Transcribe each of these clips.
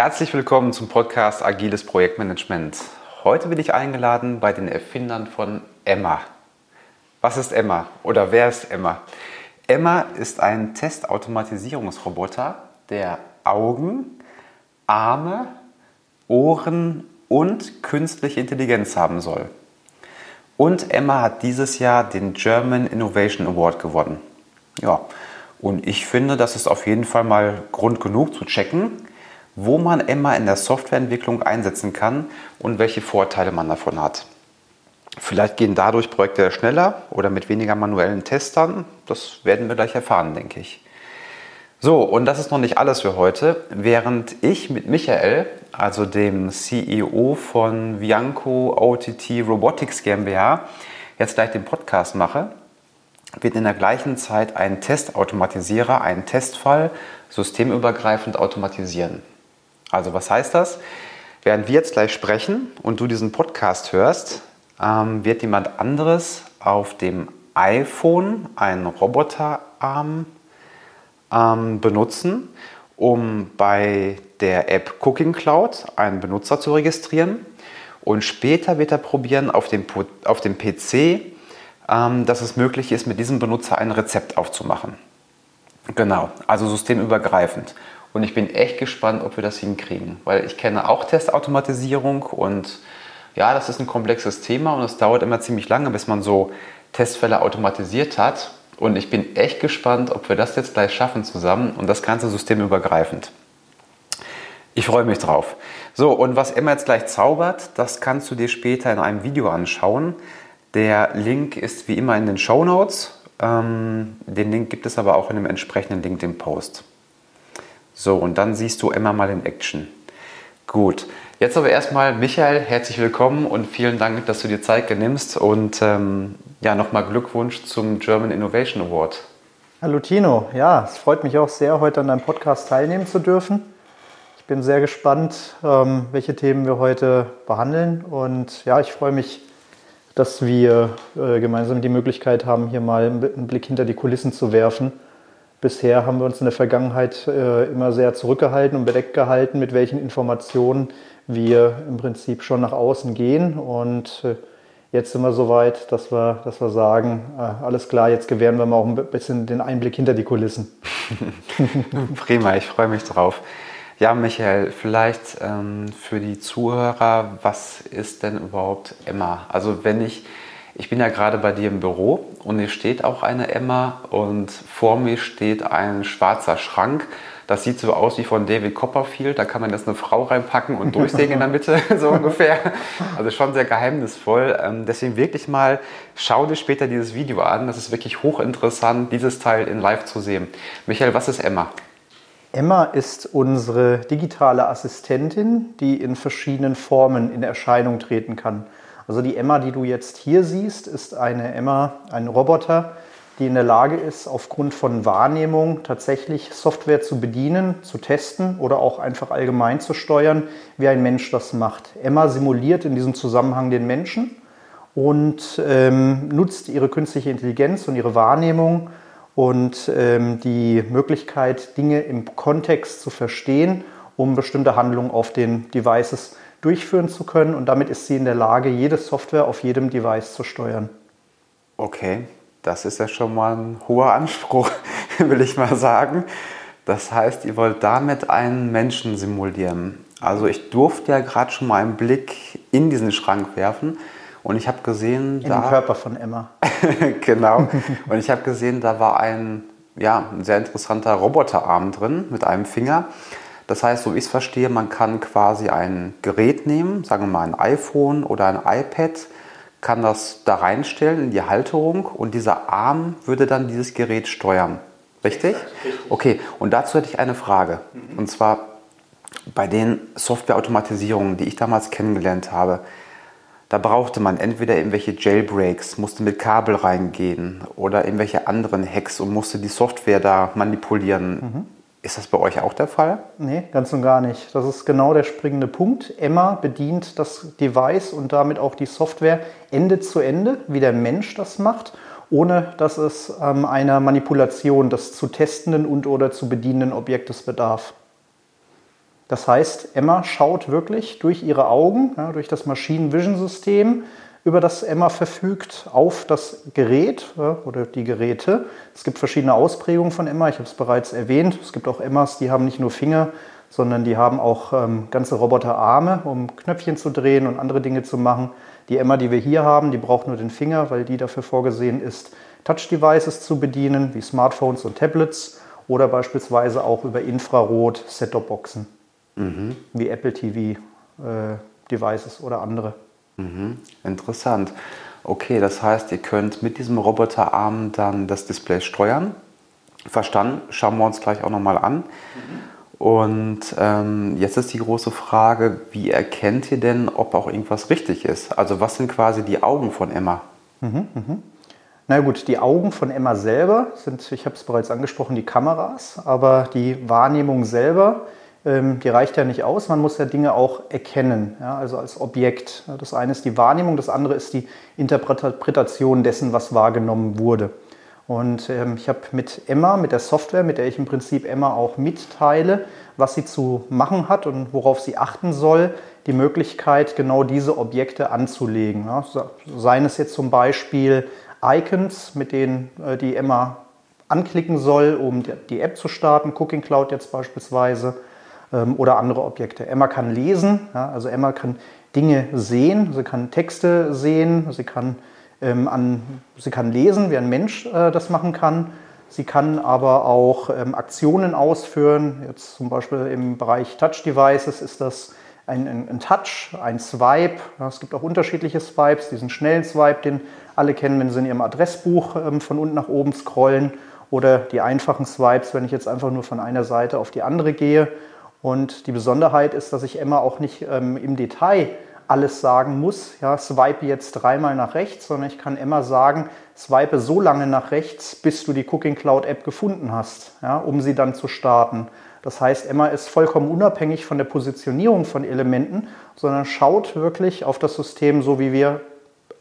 Herzlich willkommen zum Podcast Agiles Projektmanagement. Heute bin ich eingeladen bei den Erfindern von Emma. Was ist Emma oder wer ist Emma? Emma ist ein Testautomatisierungsroboter, der Augen, Arme, Ohren und künstliche Intelligenz haben soll. Und Emma hat dieses Jahr den German Innovation Award gewonnen. Ja, und ich finde, das ist auf jeden Fall mal Grund genug zu checken, wo man Emma in der Softwareentwicklung einsetzen kann und welche Vorteile man davon hat. Vielleicht gehen dadurch Projekte schneller oder mit weniger manuellen Testern. Das werden wir gleich erfahren, denke ich. So, und das ist noch nicht alles für heute. Während ich mit Michael, also dem CEO von Vianco OTT Robotics GmbH, jetzt gleich den Podcast mache, wird in der gleichen Zeit ein Testautomatisierer einen Testfall systemübergreifend automatisieren. Also was heißt das? Während wir jetzt gleich sprechen und du diesen Podcast hörst, ähm, wird jemand anderes auf dem iPhone einen Roboterarm ähm, benutzen, um bei der App Cooking Cloud einen Benutzer zu registrieren. Und später wird er probieren, auf dem, auf dem PC, ähm, dass es möglich ist, mit diesem Benutzer ein Rezept aufzumachen. Genau, also systemübergreifend. Und ich bin echt gespannt, ob wir das hinkriegen, weil ich kenne auch Testautomatisierung und ja, das ist ein komplexes Thema und es dauert immer ziemlich lange, bis man so Testfälle automatisiert hat. Und ich bin echt gespannt, ob wir das jetzt gleich schaffen zusammen und das ganze System übergreifend. Ich freue mich drauf. So, und was Emma jetzt gleich zaubert, das kannst du dir später in einem Video anschauen. Der Link ist wie immer in den Show Notes. Ähm, den Link gibt es aber auch in dem entsprechenden LinkedIn-Post. So, und dann siehst du Emma mal in Action. Gut, jetzt aber erstmal Michael, herzlich willkommen und vielen Dank, dass du dir Zeit nimmst und ähm, ja, nochmal Glückwunsch zum German Innovation Award. Hallo Tino, ja, es freut mich auch sehr, heute an deinem Podcast teilnehmen zu dürfen. Ich bin sehr gespannt, ähm, welche Themen wir heute behandeln und ja, ich freue mich, dass wir äh, gemeinsam die Möglichkeit haben, hier mal einen Blick hinter die Kulissen zu werfen Bisher haben wir uns in der Vergangenheit äh, immer sehr zurückgehalten und bedeckt gehalten, mit welchen Informationen wir im Prinzip schon nach außen gehen. Und äh, jetzt sind wir so weit, dass wir, dass wir sagen, äh, alles klar, jetzt gewähren wir mal auch ein bisschen den Einblick hinter die Kulissen. Prima, ich freue mich drauf. Ja, Michael, vielleicht ähm, für die Zuhörer, was ist denn überhaupt Emma? Also wenn ich ich bin ja gerade bei dir im Büro und hier steht auch eine Emma und vor mir steht ein schwarzer Schrank. Das sieht so aus wie von David Copperfield. Da kann man jetzt eine Frau reinpacken und durchsägen in der Mitte, so ungefähr. Also schon sehr geheimnisvoll. Ähm, deswegen wirklich mal, schau dir später dieses Video an. Das ist wirklich hochinteressant, dieses Teil in live zu sehen. Michael, was ist Emma? Emma ist unsere digitale Assistentin, die in verschiedenen Formen in Erscheinung treten kann. Also die Emma, die du jetzt hier siehst, ist eine Emma, ein Roboter, die in der Lage ist, aufgrund von Wahrnehmung tatsächlich Software zu bedienen, zu testen oder auch einfach allgemein zu steuern, wie ein Mensch das macht. Emma simuliert in diesem Zusammenhang den Menschen und ähm, nutzt ihre künstliche Intelligenz und ihre Wahrnehmung und ähm, die Möglichkeit, Dinge im Kontext zu verstehen, um bestimmte Handlungen auf den Devices zu durchführen zu können und damit ist sie in der Lage, jede Software auf jedem Device zu steuern. Okay, das ist ja schon mal ein hoher Anspruch, will ich mal sagen. Das heißt, ihr wollt damit einen Menschen simulieren. Also ich durfte ja gerade schon mal einen Blick in diesen Schrank werfen und ich habe gesehen, in da, den Körper von Emma. genau. Und ich habe gesehen, da war ein ja, ein sehr interessanter Roboterarm drin mit einem Finger. Das heißt, so wie ich es verstehe, man kann quasi ein Gerät nehmen, sagen wir mal ein iPhone oder ein iPad, kann das da reinstellen in die Halterung und dieser Arm würde dann dieses Gerät steuern. Richtig? Okay, und dazu hätte ich eine Frage. Mhm. Und zwar bei den Softwareautomatisierungen, die ich damals kennengelernt habe, da brauchte man entweder irgendwelche Jailbreaks, musste mit Kabel reingehen oder irgendwelche anderen Hacks und musste die Software da manipulieren. Ist das bei euch auch der Fall? Nee, ganz und gar nicht. Das ist genau der springende Punkt. Emma bedient das Device und damit auch die Software Ende zu Ende, wie der Mensch das macht, ohne dass es ähm, einer Manipulation des zu testenden und oder zu bedienenden Objektes bedarf. Das heißt, Emma schaut wirklich durch ihre Augen, ja, durch das Machine Vision System, über das Emma verfügt, auf das Gerät oder die Geräte. Es gibt verschiedene Ausprägungen von Emma, ich habe es bereits erwähnt. Es gibt auch Emmas, die haben nicht nur Finger, sondern die haben auch ähm, ganze Roboterarme, um Knöpfchen zu drehen und andere Dinge zu machen. Die Emma, die wir hier haben, die braucht nur den Finger, weil die dafür vorgesehen ist, Touch-Devices zu bedienen, wie Smartphones und Tablets oder beispielsweise auch über Infrarot Set-Top-Boxen mhm. wie Apple TV-Devices äh, oder andere. Mhm. Interessant. Okay, das heißt, ihr könnt mit diesem Roboterarm dann das Display steuern. Verstanden, schauen wir uns gleich auch nochmal an. Mhm. Und ähm, jetzt ist die große Frage, wie erkennt ihr denn, ob auch irgendwas richtig ist? Also was sind quasi die Augen von Emma? Mhm, mh. Na gut, die Augen von Emma selber sind, ich habe es bereits angesprochen, die Kameras, aber die Wahrnehmung selber die reicht ja nicht aus. Man muss ja Dinge auch erkennen, ja, also als Objekt. Das eine ist die Wahrnehmung, das andere ist die Interpretation dessen, was wahrgenommen wurde. Und ähm, ich habe mit Emma, mit der Software, mit der ich im Prinzip Emma auch mitteile, was sie zu machen hat und worauf sie achten soll, die Möglichkeit, genau diese Objekte anzulegen. Ja, seien es jetzt zum Beispiel Icons, mit denen äh, die Emma anklicken soll, um die App zu starten, Cooking Cloud jetzt beispielsweise, ähm, oder andere Objekte. Emma kann lesen, ja, also Emma kann Dinge sehen, sie kann Texte sehen, sie kann, ähm, an, sie kann lesen, wie ein Mensch äh, das machen kann. Sie kann aber auch ähm, Aktionen ausführen. Jetzt zum Beispiel im Bereich Touch Devices ist das ein, ein, ein Touch, ein Swipe. Ja, es gibt auch unterschiedliche Swipes, diesen schnellen Swipe, den alle kennen, wenn sie in ihrem Adressbuch ähm, von unten nach oben scrollen. Oder die einfachen Swipes, wenn ich jetzt einfach nur von einer Seite auf die andere gehe. Und die Besonderheit ist, dass ich Emma auch nicht ähm, im Detail alles sagen muss, ja, swipe jetzt dreimal nach rechts, sondern ich kann Emma sagen, swipe so lange nach rechts, bis du die Cooking Cloud App gefunden hast, ja, um sie dann zu starten. Das heißt, Emma ist vollkommen unabhängig von der Positionierung von Elementen, sondern schaut wirklich auf das System, so wie wir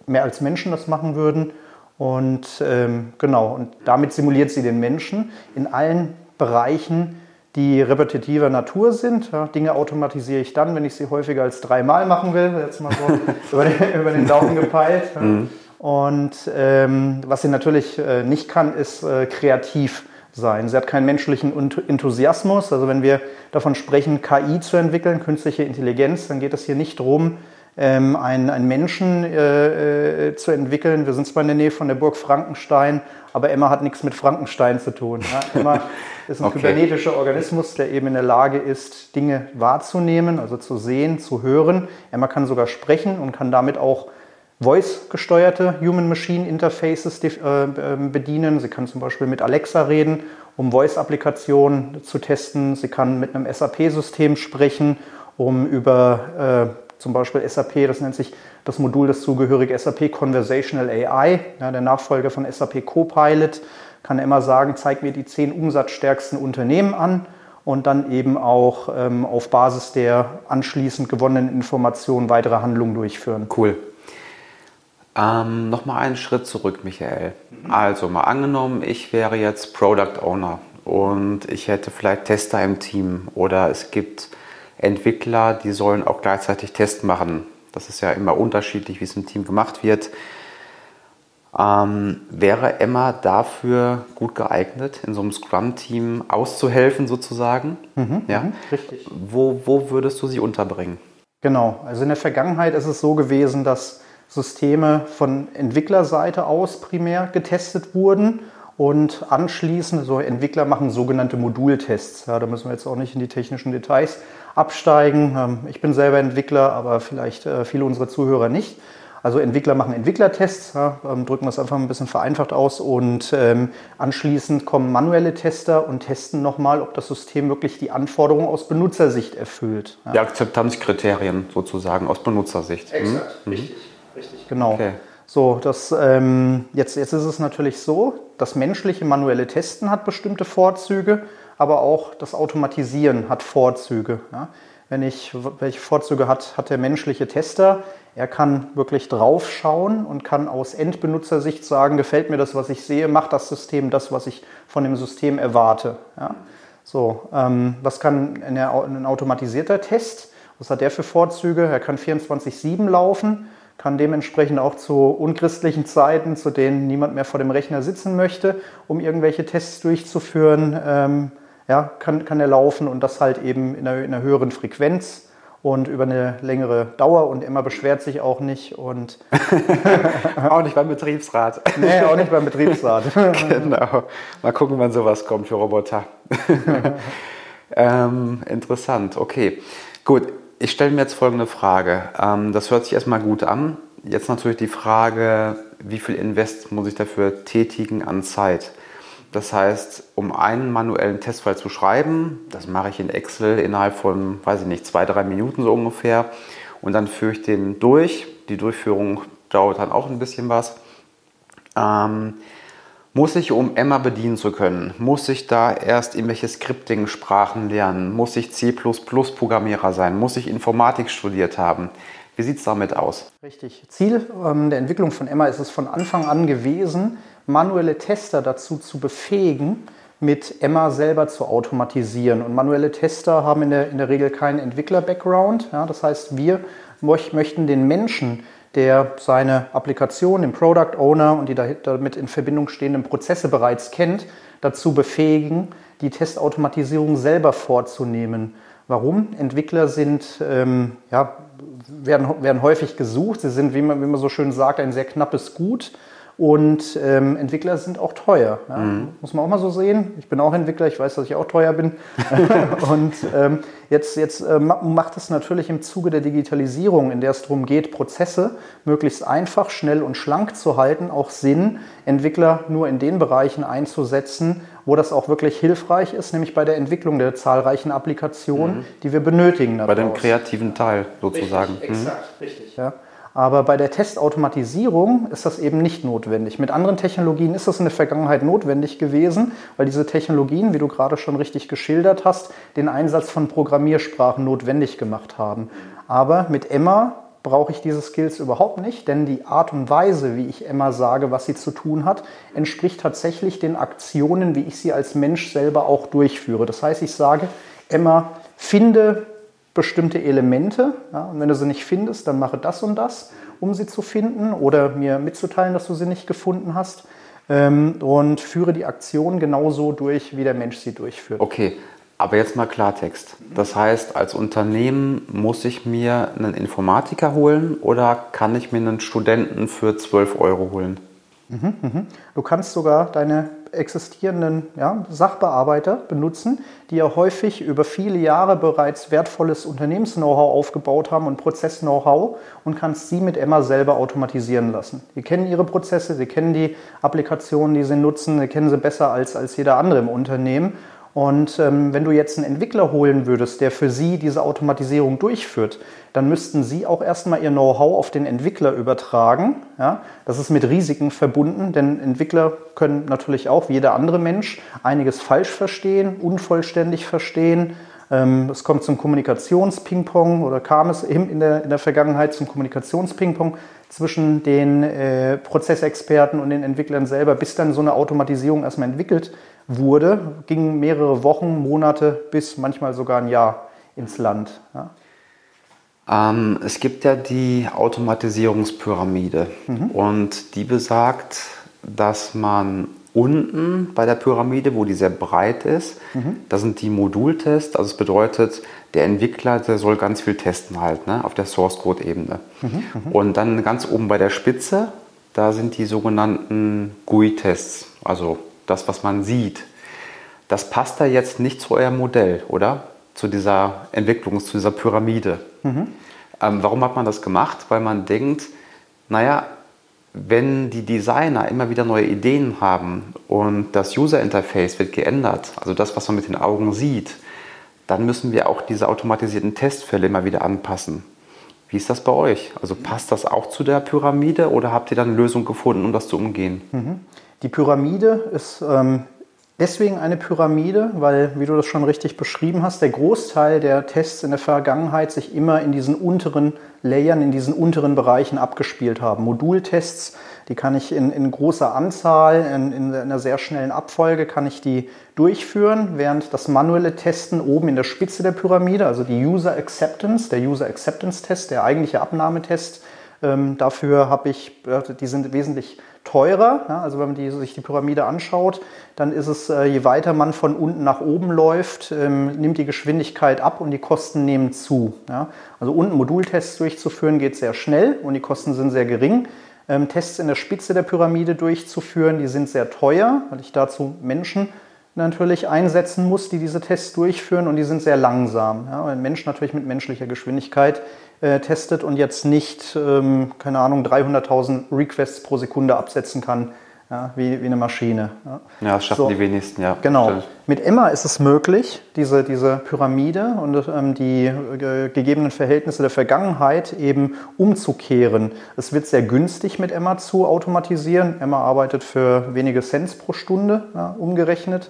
mehr als Menschen das machen würden. Und ähm, genau, und damit simuliert sie den Menschen in allen Bereichen, die repetitiver Natur sind. Ja, Dinge automatisiere ich dann, wenn ich sie häufiger als dreimal machen will. Jetzt mal so über, den, über, den, Daumen gepeilt. Ja. Mhm. Und ähm, was sie natürlich äh, nicht kann, ist äh, kreativ sein. Sie hat keinen menschlichen Enthusiasmus. Also wenn wir davon sprechen, KI zu entwickeln, künstliche Intelligenz, dann geht es hier nicht darum, ähm, einen, einen Menschen äh, äh, zu entwickeln. Wir sind zwar in der Nähe von der Burg Frankenstein, aber Emma hat nichts mit Frankenstein zu tun. Ja? Emma ist ein okay. kybernetischer Organismus, der eben in der Lage ist, Dinge wahrzunehmen, also zu sehen, zu hören. Emma kann sogar sprechen und kann damit auch Voice-gesteuerte Human-Machine-Interfaces äh, ähm, bedienen. Sie kann zum Beispiel mit Alexa reden, um Voice-Applikationen zu testen. Sie kann mit einem SAP-System sprechen, um über äh, zum Beispiel SAP, das nennt sich das Modul, das zugehörige SAP Conversational AI, ja, der Nachfolger von SAP Copilot, kann immer sagen, zeig mir die zehn umsatzstärksten Unternehmen an und dann eben auch ähm, auf Basis der anschließend gewonnenen Informationen weitere Handlungen durchführen. Cool. Ähm, Nochmal einen Schritt zurück, Michael. Also mal angenommen, ich wäre jetzt Product Owner und ich hätte vielleicht Tester im Team oder es gibt Entwickler, die sollen auch gleichzeitig Tests machen. Das ist ja immer unterschiedlich, wie es im Team gemacht wird. Ähm, wäre Emma dafür gut geeignet, in so einem Scrum-Team auszuhelfen sozusagen? Mhm, ja? Mhm, richtig. Wo, wo würdest du sie unterbringen? Genau, also in der Vergangenheit ist es so gewesen, dass Systeme von Entwicklerseite aus primär getestet wurden und anschließend, so Entwickler machen sogenannte Modultests. Ja, da müssen wir jetzt auch nicht in die technischen Details absteigen. Ähm, ich bin selber Entwickler, aber vielleicht äh, viele unserer Zuhörer nicht. Also Entwickler machen Entwicklertests, ja, ähm, drücken wir es einfach ein bisschen vereinfacht aus und ähm, anschließend kommen manuelle Tester und testen nochmal, ob das System wirklich die Anforderungen aus Benutzersicht erfüllt. Ja. Die Akzeptanzkriterien sozusagen aus Benutzersicht. Exakt, mhm. richtig, richtig, genau. Okay. So, das, ähm, jetzt, jetzt ist es natürlich so, das menschliche manuelle Testen hat bestimmte Vorzüge aber auch das Automatisieren hat Vorzüge. Ja. Wenn ich, welche Vorzüge hat, hat der menschliche Tester? Er kann wirklich draufschauen und kann aus Endbenutzersicht sagen, gefällt mir das, was ich sehe, macht das System das, was ich von dem System erwarte. Ja. So, ähm, was kann eine, ein automatisierter Test? Was hat der für Vorzüge? Er kann 24-7 laufen, kann dementsprechend auch zu unchristlichen Zeiten, zu denen niemand mehr vor dem Rechner sitzen möchte, um irgendwelche Tests durchzuführen, ähm, ja, kann, kann er laufen und das halt eben in einer, in einer höheren Frequenz und über eine längere Dauer und Emma beschwert sich auch nicht und auch nicht beim Betriebsrat. Nee, auch nicht beim Betriebsrat. genau. Mal gucken, wann sowas kommt für Roboter. ähm, interessant, okay. Gut, ich stelle mir jetzt folgende Frage. Ähm, das hört sich erstmal gut an. Jetzt natürlich die Frage, wie viel Invest muss ich dafür tätigen an Zeit? Das heißt, um einen manuellen Testfall zu schreiben, das mache ich in Excel innerhalb von, weiß ich nicht, zwei, drei Minuten so ungefähr. Und dann führe ich den durch. Die Durchführung dauert dann auch ein bisschen was. Ähm, muss ich, um Emma bedienen zu können, muss ich da erst irgendwelche Scripting-Sprachen lernen? Muss ich C++-Programmierer sein? Muss ich Informatik studiert haben? Wie sieht es damit aus? Richtig. Ziel ähm, der Entwicklung von Emma ist es von Anfang an gewesen, manuelle Tester dazu zu befähigen, mit Emma selber zu automatisieren. Und manuelle Tester haben in der, in der Regel keinen Entwickler-Background. Ja, das heißt, wir möchten den Menschen, der seine Applikation, den Product Owner und die damit in Verbindung stehenden Prozesse bereits kennt, dazu befähigen, die Testautomatisierung selber vorzunehmen. Warum? Entwickler sind, ähm, ja, werden, werden häufig gesucht. Sie sind, wie man, wie man so schön sagt, ein sehr knappes Gut. Und ähm, Entwickler sind auch teuer. Ja? Mhm. Muss man auch mal so sehen. Ich bin auch Entwickler, ich weiß, dass ich auch teuer bin. und ähm, jetzt, jetzt äh, macht es natürlich im Zuge der Digitalisierung, in der es darum geht, Prozesse möglichst einfach, schnell und schlank zu halten, auch Sinn, Entwickler nur in den Bereichen einzusetzen, wo das auch wirklich hilfreich ist, nämlich bei der Entwicklung der zahlreichen Applikationen, mhm. die wir benötigen. Bei dem kreativen Teil sozusagen. Richtig, mhm. exakt, richtig. Ja. Aber bei der Testautomatisierung ist das eben nicht notwendig. Mit anderen Technologien ist das in der Vergangenheit notwendig gewesen, weil diese Technologien, wie du gerade schon richtig geschildert hast, den Einsatz von Programmiersprachen notwendig gemacht haben. Aber mit Emma brauche ich diese Skills überhaupt nicht, denn die Art und Weise, wie ich Emma sage, was sie zu tun hat, entspricht tatsächlich den Aktionen, wie ich sie als Mensch selber auch durchführe. Das heißt, ich sage, Emma, finde bestimmte Elemente. Ja, und wenn du sie nicht findest, dann mache das und das, um sie zu finden oder mir mitzuteilen, dass du sie nicht gefunden hast. Ähm, und führe die Aktion genauso durch, wie der Mensch sie durchführt. Okay, aber jetzt mal Klartext. Das heißt, als Unternehmen muss ich mir einen Informatiker holen oder kann ich mir einen Studenten für 12 Euro holen? Mhm, mhm. Du kannst sogar deine existierenden ja, Sachbearbeiter benutzen, die ja häufig über viele Jahre bereits wertvolles Unternehmens-Know-how aufgebaut haben und Prozess-Know-how und kannst sie mit Emma selber automatisieren lassen. Die kennen ihre Prozesse, sie kennen die Applikationen, die sie nutzen, sie kennen sie besser als, als jeder andere im Unternehmen und ähm, wenn du jetzt einen Entwickler holen würdest, der für Sie diese Automatisierung durchführt, dann müssten Sie auch erstmal Ihr Know-how auf den Entwickler übertragen. Ja? Das ist mit Risiken verbunden, denn Entwickler können natürlich auch, wie jeder andere Mensch, einiges falsch verstehen, unvollständig verstehen. Ähm, es kommt zum Kommunikationsping-Pong oder kam es in der, in der Vergangenheit zum Kommunikationsping-Pong zwischen den äh, Prozessexperten und den Entwicklern selber, bis dann so eine Automatisierung erstmal entwickelt wurde, gingen mehrere Wochen, Monate bis manchmal sogar ein Jahr ins Land. Ja. Ähm, es gibt ja die Automatisierungspyramide mhm. und die besagt, dass man unten bei der Pyramide, wo die sehr breit ist, mhm. da sind die Modultests. Also es bedeutet, der Entwickler, der soll ganz viel testen halt ne, auf der Source Code Ebene. Mhm. mhm. Und dann ganz oben bei der Spitze, da sind die sogenannten GUI-Tests, also das, was man sieht. Das passt da jetzt nicht zu eurem Modell, oder? Zu dieser Entwicklung, zu dieser Pyramide. Mhm. Ähm, warum hat man das gemacht? Weil man denkt, naja, wenn die Designer immer wieder neue Ideen haben und das User Interface wird geändert, also das, was man mit den Augen sieht, dann müssen wir auch diese automatisierten Testfälle immer wieder anpassen. Wie ist das bei euch? Also passt das auch zu der Pyramide oder habt ihr dann eine Lösung gefunden, um das zu umgehen? Mhm. Die Pyramide ist ähm, Deswegen eine Pyramide, weil, wie du das schon richtig beschrieben hast, der Großteil der Tests in der Vergangenheit sich immer in diesen unteren Layern, in diesen unteren Bereichen abgespielt haben. Modultests, die kann ich in, in großer Anzahl, in, in, einer sehr schnellen Abfolge, kann ich die durchführen, während das manuelle Testen oben in der Spitze der Pyramide, also die User Acceptance, der User Acceptance Test, der eigentliche Abnahmetest, ähm, dafür habe ich, die sind wesentlich teurer. Ja, also wenn man die, sich die Pyramide anschaut, dann ist es, äh, je weiter man von unten nach oben läuft, ähm, nimmt die Geschwindigkeit ab und die Kosten nehmen zu. Ja. Also unten Modultests durchzuführen geht sehr schnell und die Kosten sind sehr gering. Ähm, Tests in der Spitze der Pyramide durchzuführen, die sind sehr teuer, weil ich dazu Menschen natürlich einsetzen muss, die diese Tests durchführen und die sind sehr langsam. Ja, weil ein Mensch natürlich mit menschlicher Geschwindigkeit äh, testet und jetzt nicht, ähm, keine Ahnung, 300.000 Requests pro Sekunde absetzen kann, ja, wie, wie eine Maschine. Ja, ja das schaffen so, die wenigsten, ja. Genau. Stimmt. Mit Emma ist es möglich, diese, diese Pyramide und ähm, die äh, gegebenen Verhältnisse der Vergangenheit eben umzukehren. Es wird sehr günstig mit Emma zu automatisieren. Emma arbeitet für wenige Cents pro Stunde ja, umgerechnet.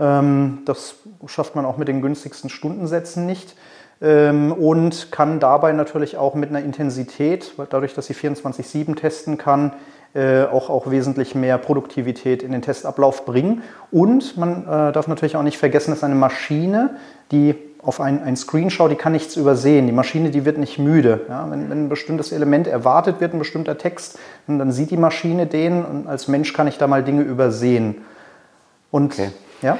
Ähm, das schafft man auch mit den günstigsten Stundensätzen nicht. Ähm, und kann dabei natürlich auch mit einer Intensität, dadurch, dass sie 24-7 testen kann, äh, auch, auch wesentlich mehr Produktivität in den Testablauf bringen. Und man äh, darf natürlich auch nicht vergessen, dass eine Maschine, die auf ein, ein Screen schaut, die kann nichts übersehen. Die Maschine, die wird nicht müde. Ja, wenn, wenn, ein bestimmtes Element erwartet wird, ein bestimmter Text, dann sieht die Maschine den und als Mensch kann ich da mal Dinge übersehen. Und okay. ja.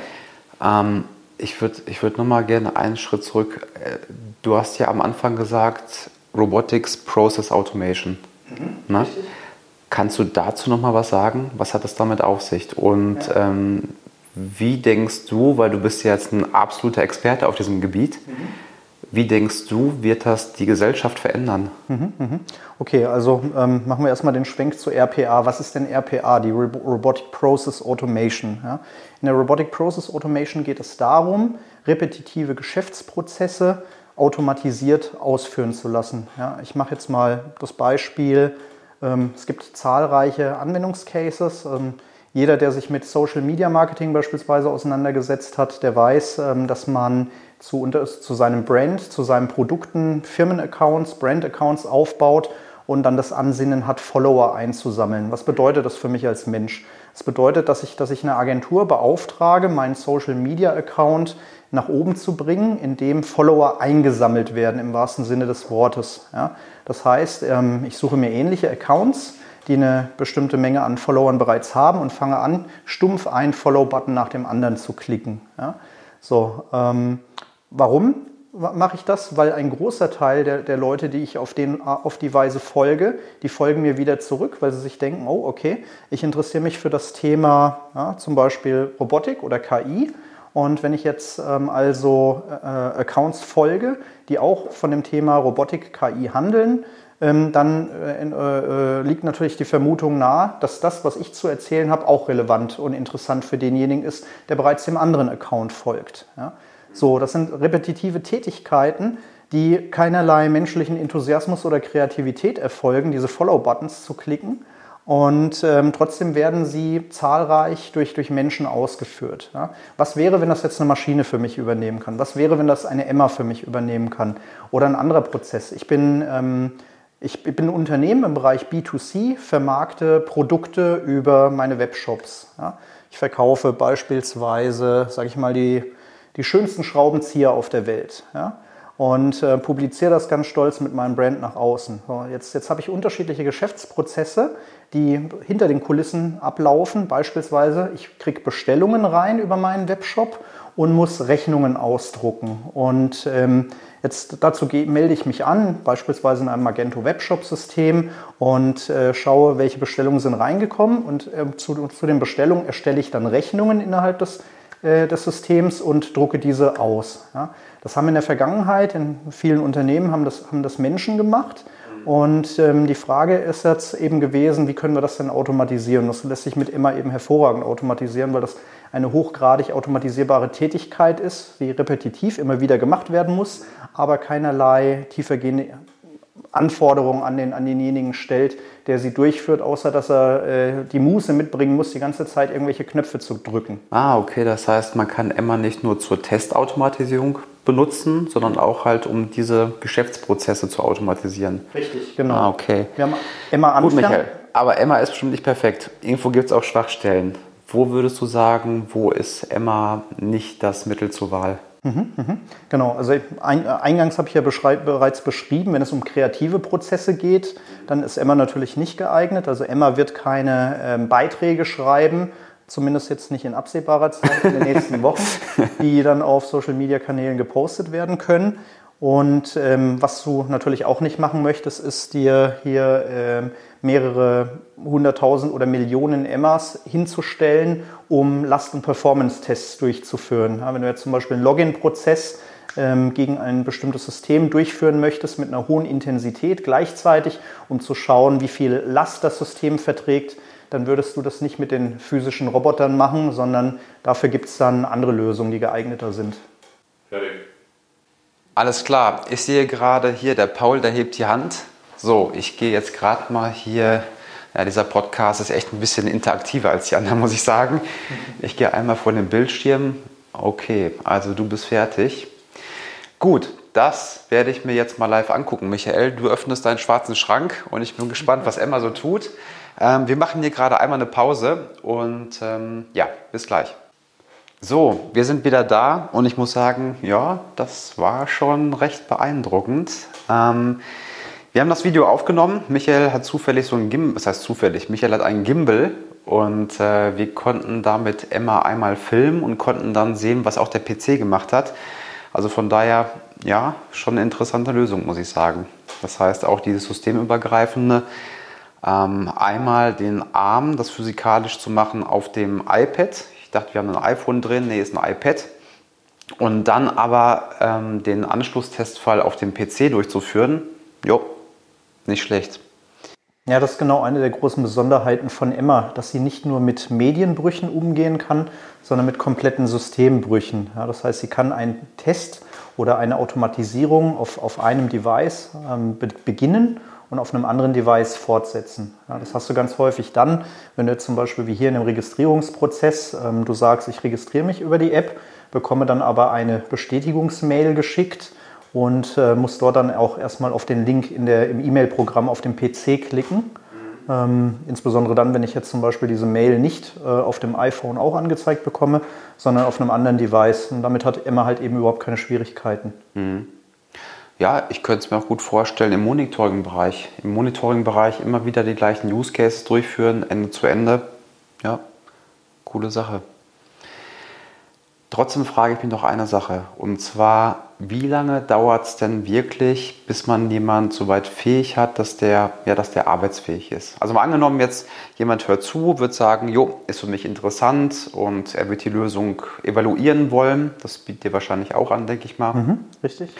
Ähm, ich würde ich würd nochmal gerne einen Schritt zurück. Äh, du hast ja am Anfang gesagt, Robotics Process Automation. Mhm? Kannst du dazu nochmal was sagen? Was hat das damit auf sich? Und ja. ähm, wie denkst du, weil du bist ja jetzt ein absoluter Experte auf diesem Gebiet, mhm. Wie denkst du, wird das die Gesellschaft verändern? Mhm, mhm. Okay, also ähm, machen wir erstmal den Schwenk zu RPA. Was ist denn RPA, die Robotic Process Automation? Ja? In der Robotic Process Automation geht es darum, repetitive Geschäftsprozesse automatisiert ausführen zu lassen. Ja? Ich mache jetzt mal das Beispiel, ähm, es gibt zahlreiche Anwendungscases. Ähm, jeder, der sich mit Social Media Marketing beispielsweise auseinandergesetzt hat, der weiß, ähm, dass man zu, zu seinem Brand, zu seinen Produkten, Firmenaccounts, Brand-Accounts aufbaut und dann das Ansinnen hat, Follower einzusammeln. Was bedeutet das für mich als Mensch? Das bedeutet, dass ich, dass ich eine Agentur beauftrage, meinen Social-Media-Account nach oben zu bringen, indem Follower eingesammelt werden im wahrsten Sinne des Wortes. Ja? Das heißt, ähm, ich suche mir ähnliche Accounts, die eine bestimmte Menge an Followern bereits haben und fange an, stumpf einen Follow-Button nach dem anderen zu klicken. Ja? So, ähm, Warum mache ich das? Weil ein großer Teil der, der Leute, die ich auf, den, auf die Weise folge, die folgen mir wieder zurück, weil sie sich denken, oh okay, ich interessiere mich für das Thema ja, zum Beispiel Robotik oder KI. Und wenn ich jetzt ähm, also äh, Accounts folge, die auch von dem Thema Robotik, KI handeln, dann äh, äh, liegt natürlich die Vermutung nahe, dass das, was ich zu erzählen habe, auch relevant und interessant für denjenigen ist, der bereits dem anderen Account folgt. So, das sind repetitive Tätigkeiten, die keinerlei menschlichen Enthusiasmus oder Kreativität erfolgen, diese Follow-Buttons zu klicken. Und ähm, trotzdem werden sie zahlreich durch, durch Menschen ausgeführt. Ja? Was wäre, wenn das jetzt eine Maschine für mich übernehmen kann? Was wäre, wenn das eine Emma für mich übernehmen kann? Oder ein anderer Prozess. Ich bin, ähm, ich bin ein Unternehmen im Bereich B2C, vermarkte Produkte über meine Webshops. Ja? Ich verkaufe beispielsweise, sage ich mal, die die schönsten Schraubenzieher auf der Welt. Ja? Und äh, publiziere das ganz stolz mit meinem Brand nach außen. So, jetzt, jetzt habe ich unterschiedliche Geschäftsprozesse, die hinter den Kulissen ablaufen. Beispielsweise, ich kriege Bestellungen rein über meinen Webshop und muss Rechnungen ausdrucken. Und ähm, jetzt dazu melde ich mich an, beispielsweise in einem Magento Webshop-System und äh, schaue, welche Bestellungen sind reingekommen. Und äh, zu, zu den Bestellungen erstelle ich dann Rechnungen innerhalb des äh, des Systems und drucke diese aus. Ja. Das haben in der Vergangenheit in vielen Unternehmen haben das, haben das Menschen gemacht. Und ähm, die Frage ist jetzt eben gewesen, wie können wir das denn automatisieren? Das lässt sich mit immer eben hervorragend automatisieren, weil das eine hochgradig automatisierbare Tätigkeit ist, die repetitiv immer wieder gemacht werden muss, aber keinerlei tiefergehende Anforderungen an, den, an denjenigen stellt, der sie durchführt, außer dass er äh, die Muße mitbringen muss, die ganze Zeit irgendwelche Knöpfe zu drücken. Ah, okay, das heißt, man kann Emma nicht nur zur Testautomatisierung benutzen, sondern auch halt, um diese Geschäftsprozesse zu automatisieren. Richtig, genau. Ah, okay. Wir haben Emma Gut, Anfang. Michael, aber Emma ist bestimmt nicht perfekt. Irgendwo gibt es auch Schwachstellen. Wo würdest du sagen, wo ist Emma nicht das Mittel zur Wahl? Genau, also ein, eingangs habe ich ja bereits beschrieben, wenn es um kreative Prozesse geht, dann ist Emma natürlich nicht geeignet. Also Emma wird keine ähm, Beiträge schreiben, zumindest jetzt nicht in absehbarer Zeit, in den nächsten Wochen, die dann auf Social-Media-Kanälen gepostet werden können. Und ähm, was du natürlich auch nicht machen möchtest, ist dir hier ähm, mehrere hunderttausend oder Millionen Emmas hinzustellen, um Last- und Performance-Tests durchzuführen. Ja, wenn du jetzt zum Beispiel einen Login-Prozess ähm, gegen ein bestimmtes System durchführen möchtest mit einer hohen Intensität gleichzeitig, um zu schauen, wie viel Last das System verträgt, dann würdest du das nicht mit den physischen Robotern machen, sondern dafür gibt es dann andere Lösungen, die geeigneter sind. Alles klar. Ich sehe gerade hier, der Paul, der hebt die Hand. So, ich gehe jetzt gerade mal hier. Ja, dieser Podcast ist echt ein bisschen interaktiver als die anderen, muss ich sagen. Ich gehe einmal vor den Bildschirm. Okay, also du bist fertig. Gut, das werde ich mir jetzt mal live angucken. Michael, du öffnest deinen schwarzen Schrank und ich bin gespannt, was Emma so tut. Ähm, wir machen hier gerade einmal eine Pause und ähm, ja, bis gleich. So, wir sind wieder da und ich muss sagen, ja, das war schon recht beeindruckend. Ähm, wir haben das Video aufgenommen. Michael hat zufällig so ein Gimbal, was heißt zufällig? Michael hat einen Gimbal und äh, wir konnten damit Emma einmal filmen und konnten dann sehen, was auch der PC gemacht hat. Also von daher, ja, schon eine interessante Lösung, muss ich sagen. Das heißt auch dieses systemübergreifende, einmal den Arm, das physikalisch zu machen auf dem iPad. Ich dachte, wir haben ein iPhone drin, nee, ist ein iPad. Und dann aber ähm, den Anschlusstestfall auf dem PC durchzuführen, jo, nicht schlecht. Ja, das ist genau eine der großen Besonderheiten von Emma, dass sie nicht nur mit Medienbrüchen umgehen kann, sondern mit kompletten Systembrüchen. Ja, das heißt, sie kann einen Test oder eine Automatisierung auf, auf einem Device ähm, be beginnen und auf einem anderen Device fortsetzen. Ja, das hast du ganz häufig dann, wenn du jetzt zum Beispiel wie hier in einem Registrierungsprozess, ähm, du sagst, ich registriere mich über die App, bekomme dann aber eine Bestätigungsmail geschickt und äh, muss dort dann auch erstmal auf den Link in der, im E-Mail-Programm auf dem PC klicken. Ähm, insbesondere dann, wenn ich jetzt zum Beispiel diese Mail nicht äh, auf dem iPhone auch angezeigt bekomme, sondern auf einem anderen Device. Und damit hat Emma halt eben überhaupt keine Schwierigkeiten. Ja, ich könnte es mir auch gut vorstellen im Monitoring-Bereich. Im Monitoring-Bereich immer wieder die gleichen Use Cases durchführen, Ende zu Ende. Ja, coole Sache. Trotzdem frage ich mich noch eine Sache. Und zwar, wie lange dauert es denn wirklich, bis man jemand so weit fähig hat, dass der, ja, dass der arbeitsfähig ist? Also mal angenommen jetzt, jemand hört zu, wird sagen, jo, ist für mich interessant und er wird die Lösung evaluieren wollen. Das bietet dir wahrscheinlich auch an, denke ich mal. Mhm, richtig?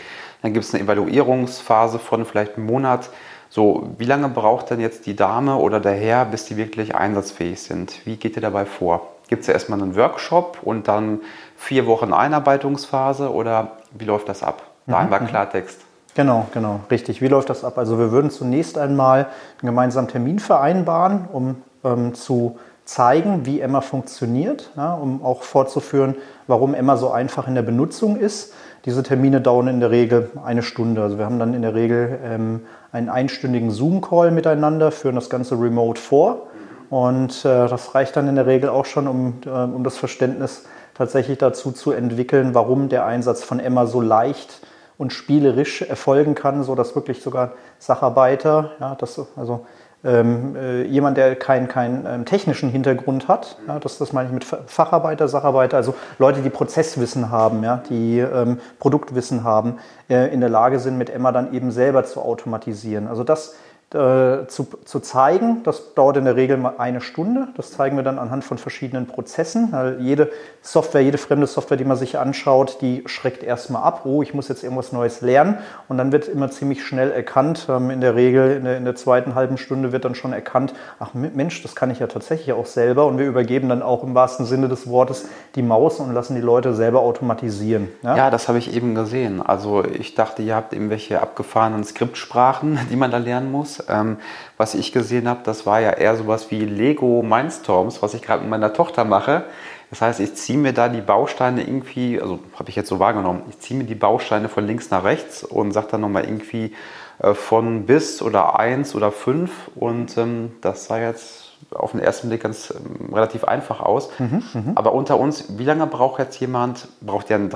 Dann gibt es eine Evaluierungsphase von vielleicht einem Monat. So, wie lange braucht denn jetzt die Dame oder der Herr, bis die wirklich einsatzfähig sind? Wie geht ihr dabei vor? Gibt es ja erstmal einen Workshop und dann vier Wochen Einarbeitungsphase oder wie läuft das ab? Da einmal Klartext. Genau, genau, richtig. Wie läuft das ab? Also wir würden zunächst einmal einen gemeinsamen Termin vereinbaren, um ähm, zu zeigen, wie Emma funktioniert, ja, um auch fortzuführen, warum Emma so einfach in der Benutzung ist. Diese Termine dauern in der Regel eine Stunde. Also wir haben dann in der Regel ähm, einen einstündigen Zoom-Call miteinander, führen das Ganze remote vor. Und äh, das reicht dann in der Regel auch schon, um, äh, um das Verständnis tatsächlich dazu zu entwickeln, warum der Einsatz von Emma so leicht und spielerisch erfolgen kann, sodass wirklich sogar Sacharbeiter, ja, das, also ähm, äh, jemand, der keinen kein, ähm, technischen Hintergrund hat, ja, das, das meine ich mit Facharbeiter, Sacharbeiter, also Leute, die Prozesswissen haben, ja, die ähm, Produktwissen haben, äh, in der Lage sind, mit Emma dann eben selber zu automatisieren. Also das äh, zu, zu zeigen. Das dauert in der Regel mal eine Stunde. Das zeigen wir dann anhand von verschiedenen Prozessen. Weil jede Software, jede fremde Software, die man sich anschaut, die schreckt erstmal ab. Oh, ich muss jetzt irgendwas Neues lernen. Und dann wird immer ziemlich schnell erkannt. Ähm, in der Regel in der, in der zweiten halben Stunde wird dann schon erkannt, ach Mensch, das kann ich ja tatsächlich auch selber. Und wir übergeben dann auch im wahrsten Sinne des Wortes die Maus und lassen die Leute selber automatisieren. Ja, ja das habe ich eben gesehen. Also ich dachte, ihr habt irgendwelche abgefahrenen Skriptsprachen, die man da lernen muss. Ähm, was ich gesehen habe, das war ja eher sowas wie Lego Mindstorms, was ich gerade mit meiner Tochter mache. Das heißt, ich ziehe mir da die Bausteine irgendwie, also habe ich jetzt so wahrgenommen, ich ziehe mir die Bausteine von links nach rechts und sage dann nochmal irgendwie äh, von bis oder eins oder fünf. Und ähm, das sah jetzt auf den ersten Blick ganz ähm, relativ einfach aus. Mhm, mh. Aber unter uns, wie lange braucht jetzt jemand? Braucht der einen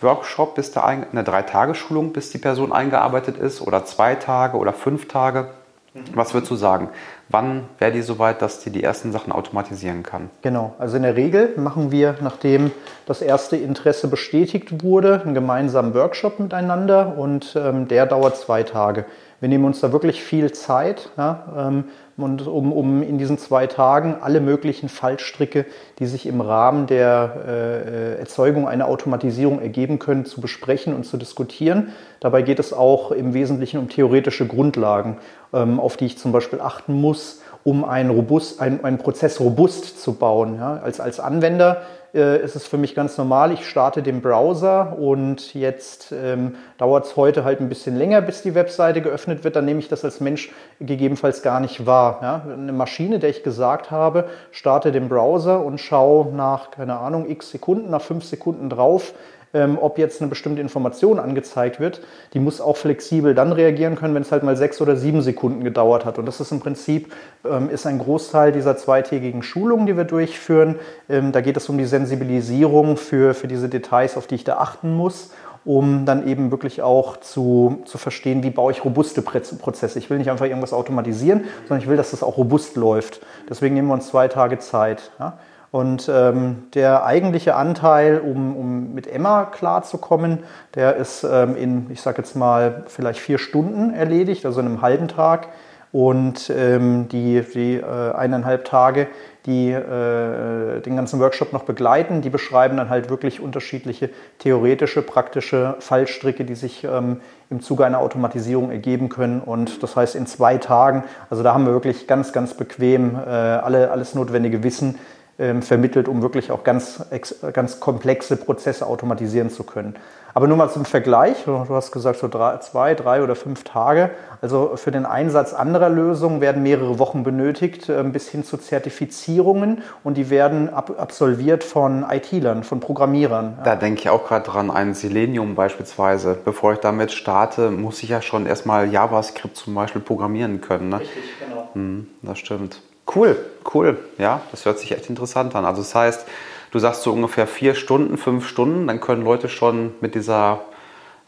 Drei-Tages-Workshop, bis der eine Drei-Tages-Schulung, bis die Person eingearbeitet ist? Oder zwei Tage oder fünf Tage? Was würdest du sagen? Wann wäre die so weit, dass die die ersten Sachen automatisieren kann? Genau, also in der Regel machen wir, nachdem das erste Interesse bestätigt wurde, einen gemeinsamen Workshop miteinander und ähm, der dauert zwei Tage. Wir nehmen uns da wirklich viel Zeit, ja, ähm, und um, um in diesen zwei Tagen alle möglichen Fallstricke, die sich im Rahmen der äh, Erzeugung einer Automatisierung ergeben können, zu besprechen und zu diskutieren. Dabei geht es auch im Wesentlichen um theoretische Grundlagen, ähm, auf die ich zum Beispiel achten muss, um einen, robust, einen, einen Prozess robust zu bauen. Ja. Als, als Anwender äh, ist es für mich ganz normal. Ich starte den Browser und jetzt ähm, dauert es heute halt ein bisschen länger, bis die Webseite geöffnet wird. Dann nehme ich das als Mensch gegebenenfalls gar nicht wahr. Ja? Eine Maschine, der ich gesagt habe, starte den Browser und schaue nach, keine Ahnung, x Sekunden, nach fünf Sekunden drauf, ähm, ob jetzt eine bestimmte Information angezeigt wird, die muss auch flexibel dann reagieren können, wenn es halt mal sechs oder sieben Sekunden gedauert hat. Und das ist im Prinzip ähm, ist ein Großteil dieser zweitägigen Schulung, die wir durchführen. Ähm, da geht es um die Sensibilisierung für, für diese Details, auf die ich da achten muss um dann eben wirklich auch zu, zu verstehen, wie baue ich robuste Prozesse. Ich will nicht einfach irgendwas automatisieren, sondern ich will, dass das auch robust läuft. Deswegen nehmen wir uns zwei Tage Zeit. Ja? Und ähm, der eigentliche Anteil, um, um mit Emma klarzukommen, der ist ähm, in, ich sage jetzt mal, vielleicht vier Stunden erledigt, also in einem halben Tag. Und ähm, die, die äh, eineinhalb Tage, die äh, den ganzen Workshop noch begleiten, die beschreiben dann halt wirklich unterschiedliche theoretische, praktische Fallstricke, die sich ähm, im Zuge einer Automatisierung ergeben können. Und das heißt in zwei Tagen, also da haben wir wirklich ganz, ganz bequem äh, alle, alles notwendige Wissen vermittelt, um wirklich auch ganz, ganz komplexe Prozesse automatisieren zu können. Aber nur mal zum Vergleich, du hast gesagt, so drei, zwei, drei oder fünf Tage. Also für den Einsatz anderer Lösungen werden mehrere Wochen benötigt, ähm, bis hin zu Zertifizierungen und die werden ab, absolviert von IT-Lern, von Programmierern. Da denke ich auch gerade dran, ein Selenium beispielsweise. Bevor ich damit starte, muss ich ja schon erstmal JavaScript zum Beispiel programmieren können. Ne? Richtig, genau. Hm, das stimmt. Cool, cool. Ja, das hört sich echt interessant an. Also das heißt, du sagst so ungefähr vier Stunden, fünf Stunden, dann können Leute schon mit dieser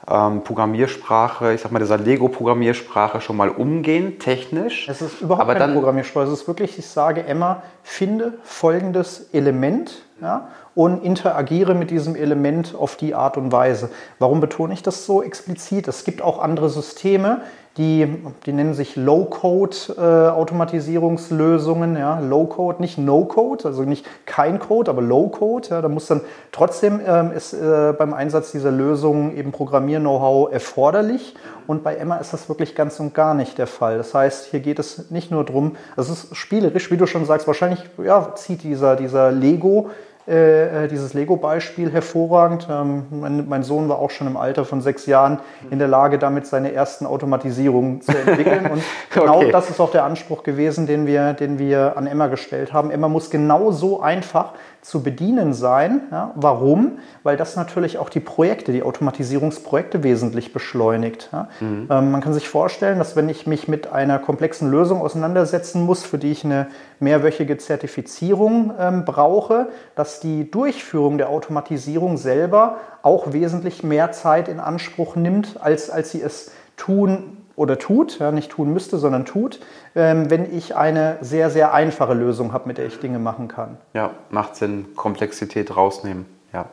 ähm, Programmiersprache, ich sag mal dieser Lego-Programmiersprache schon mal umgehen, technisch. Es ist überhaupt Aber keine dann, Programmiersprache. Es ist wirklich, ich sage, Emma, finde folgendes Element ja, und interagiere mit diesem Element auf die Art und Weise. Warum betone ich das so explizit? Es gibt auch andere Systeme, die, die nennen sich Low-Code-Automatisierungslösungen. Äh, ja. Low-Code, nicht No-Code, also nicht kein Code, aber Low-Code. Ja. Da muss dann trotzdem ähm, ist äh, beim Einsatz dieser Lösungen eben Programmier-Know-how erforderlich. Und bei Emma ist das wirklich ganz und gar nicht der Fall. Das heißt, hier geht es nicht nur darum, es ist spielerisch, wie du schon sagst, wahrscheinlich ja, zieht dieser, dieser Lego äh, äh, dieses Lego-Beispiel hervorragend. Ähm, mein, mein, Sohn war auch schon im Alter von sechs Jahren in der Lage, damit seine ersten Automatisierungen zu entwickeln. Und genau okay. das ist auch der Anspruch gewesen, den wir, den wir an Emma gestellt haben. Emma muss genau so einfach zu bedienen sein. Ja, warum? Weil das natürlich auch die Projekte, die Automatisierungsprojekte wesentlich beschleunigt. Ja. Mhm. Ähm, man kann sich vorstellen, dass wenn ich mich mit einer komplexen Lösung auseinandersetzen muss, für die ich eine mehrwöchige Zertifizierung ähm, brauche, dass die Durchführung der Automatisierung selber auch wesentlich mehr Zeit in Anspruch nimmt, als, als sie es tun oder tut, ja, nicht tun müsste, sondern tut, ähm, wenn ich eine sehr, sehr einfache Lösung habe, mit der ich Dinge machen kann. Ja, macht Sinn, Komplexität rausnehmen. Ja.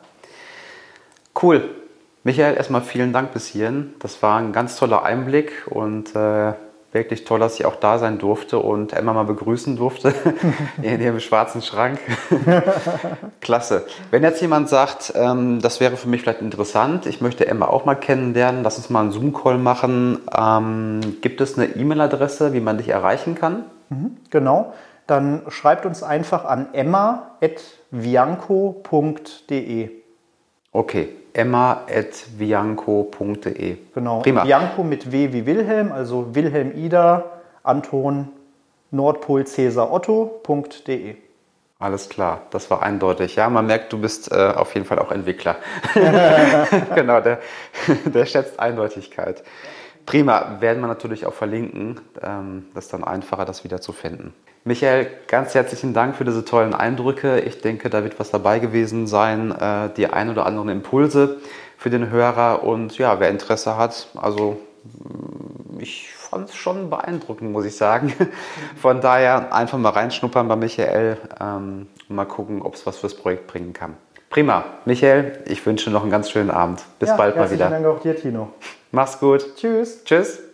Cool. Michael, erstmal vielen Dank bis hierhin. Das war ein ganz toller Einblick und äh, Wirklich toll, dass ich auch da sein durfte und Emma mal begrüßen durfte in ihrem schwarzen Schrank. Klasse. Wenn jetzt jemand sagt, ähm, das wäre für mich vielleicht interessant, ich möchte Emma auch mal kennenlernen, lass uns mal einen Zoom-Call machen. Ähm, gibt es eine E-Mail-Adresse, wie man dich erreichen kann? Mhm, genau. Dann schreibt uns einfach an emma.vianco.de. Okay, emma.vianco.de. Genau. Prima. Bianco mit W wie Wilhelm, also Wilhelm Ida, Anton, Nordpol Cäsar Otto.de. Alles klar, das war eindeutig. Ja, man merkt, du bist äh, auf jeden Fall auch Entwickler. genau, der, der schätzt Eindeutigkeit. Prima, werden wir natürlich auch verlinken. Ähm, das ist dann einfacher, das wieder zu finden. Michael, ganz herzlichen Dank für diese tollen Eindrücke. Ich denke, da wird was dabei gewesen sein, äh, die ein oder anderen Impulse für den Hörer. Und ja, wer Interesse hat, also mm, ich fand es schon beeindruckend, muss ich sagen. Von daher einfach mal reinschnuppern bei Michael ähm, und mal gucken, ob es was fürs Projekt bringen kann. Prima. Michael, ich wünsche noch einen ganz schönen Abend. Bis ja, bald mal wieder. Danke auch dir, Tino. Mach's gut. Tschüss. Tschüss.